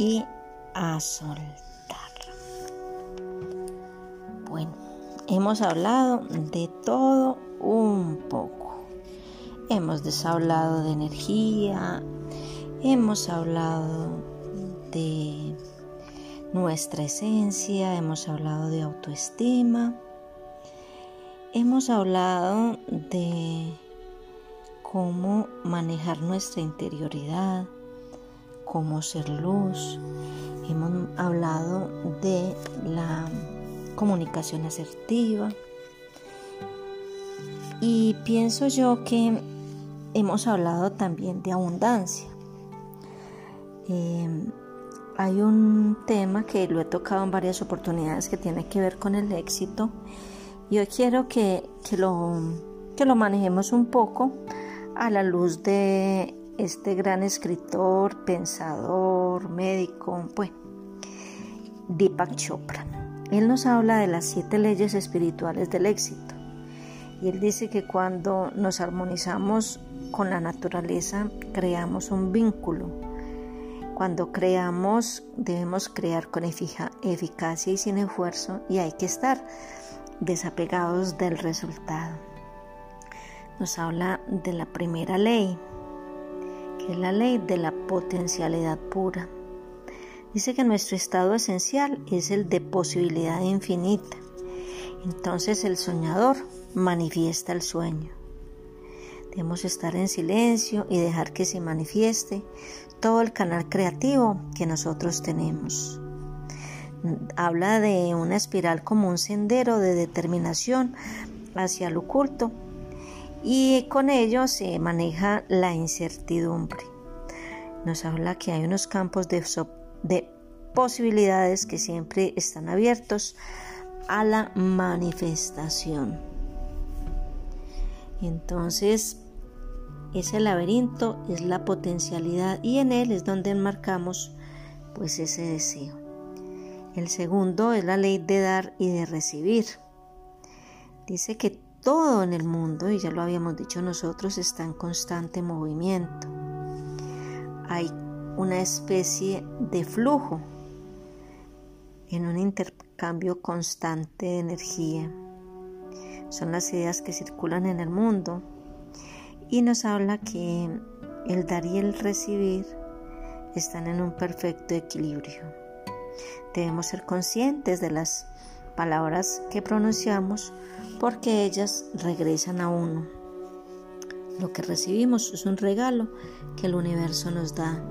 y a soltar. Bueno, hemos hablado de todo un poco. Hemos deshablado de energía, hemos hablado de nuestra esencia, hemos hablado de autoestima Hemos hablado de cómo manejar nuestra interioridad, cómo ser luz. Hemos hablado de la comunicación asertiva. Y pienso yo que hemos hablado también de abundancia. Em, hay un tema que lo he tocado en varias oportunidades que tiene que ver con el éxito yo quiero que, lo, que lo manejemos un poco a la luz de este gran escritor, pensador, médico, bueno, Deepak Chopra. Él nos habla de las siete leyes espirituales del éxito. Y él dice que cuando nos armonizamos con la naturaleza, creamos un vínculo. Cuando creamos, debemos crear con eficacia y sin esfuerzo y hay que estar desapegados del resultado. Nos habla de la primera ley, es la ley de la potencialidad pura. Dice que nuestro estado esencial es el de posibilidad infinita. Entonces el soñador manifiesta el sueño. Debemos estar en silencio y dejar que se manifieste todo el canal creativo que nosotros tenemos habla de una espiral como un sendero de determinación hacia lo oculto y con ello se maneja la incertidumbre. Nos habla que hay unos campos de, de posibilidades que siempre están abiertos a la manifestación. Entonces, ese laberinto es la potencialidad y en él es donde enmarcamos pues ese deseo. El segundo es la ley de dar y de recibir. Dice que todo en el mundo, y ya lo habíamos dicho nosotros, está en constante movimiento. Hay una especie de flujo en un intercambio constante de energía. Son las ideas que circulan en el mundo y nos habla que el dar y el recibir están en un perfecto equilibrio. Debemos ser conscientes de las palabras que pronunciamos porque ellas regresan a uno. Lo que recibimos es un regalo que el universo nos da.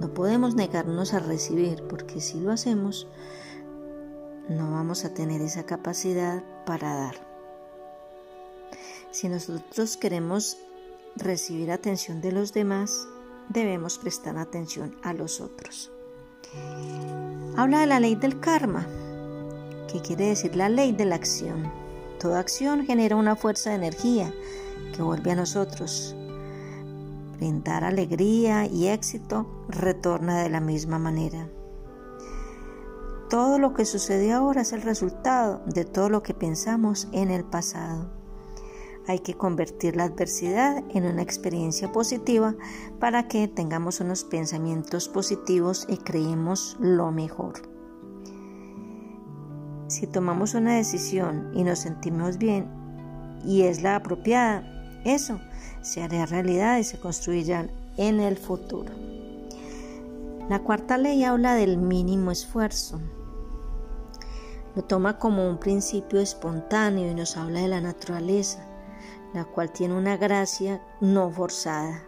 No podemos negarnos a recibir porque si lo hacemos no vamos a tener esa capacidad para dar. Si nosotros queremos recibir atención de los demás, debemos prestar atención a los otros. Habla de la ley del karma, que quiere decir la ley de la acción. Toda acción genera una fuerza de energía que vuelve a nosotros. Brindar alegría y éxito retorna de la misma manera. Todo lo que sucede ahora es el resultado de todo lo que pensamos en el pasado. Hay que convertir la adversidad en una experiencia positiva para que tengamos unos pensamientos positivos y creemos lo mejor. Si tomamos una decisión y nos sentimos bien y es la apropiada, eso se hará realidad y se construirá en el futuro. La cuarta ley habla del mínimo esfuerzo. Lo toma como un principio espontáneo y nos habla de la naturaleza la cual tiene una gracia no forzada.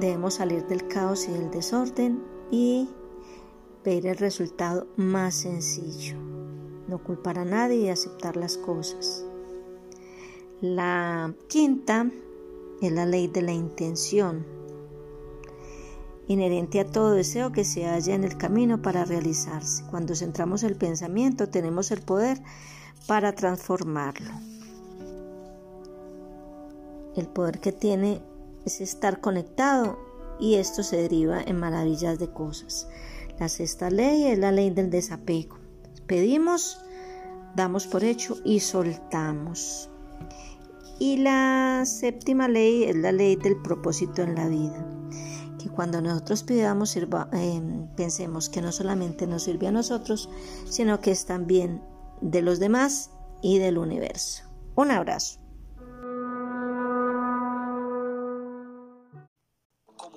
Debemos salir del caos y del desorden y ver el resultado más sencillo. No culpar a nadie y aceptar las cosas. La quinta es la ley de la intención. inherente a todo deseo que se halla en el camino para realizarse. Cuando centramos el pensamiento tenemos el poder para transformarlo. El poder que tiene es estar conectado y esto se deriva en maravillas de cosas. La sexta ley es la ley del desapego. Pedimos, damos por hecho y soltamos. Y la séptima ley es la ley del propósito en la vida. Que cuando nosotros pidamos, eh, pensemos que no solamente nos sirve a nosotros, sino que es también de los demás y del universo. Un abrazo.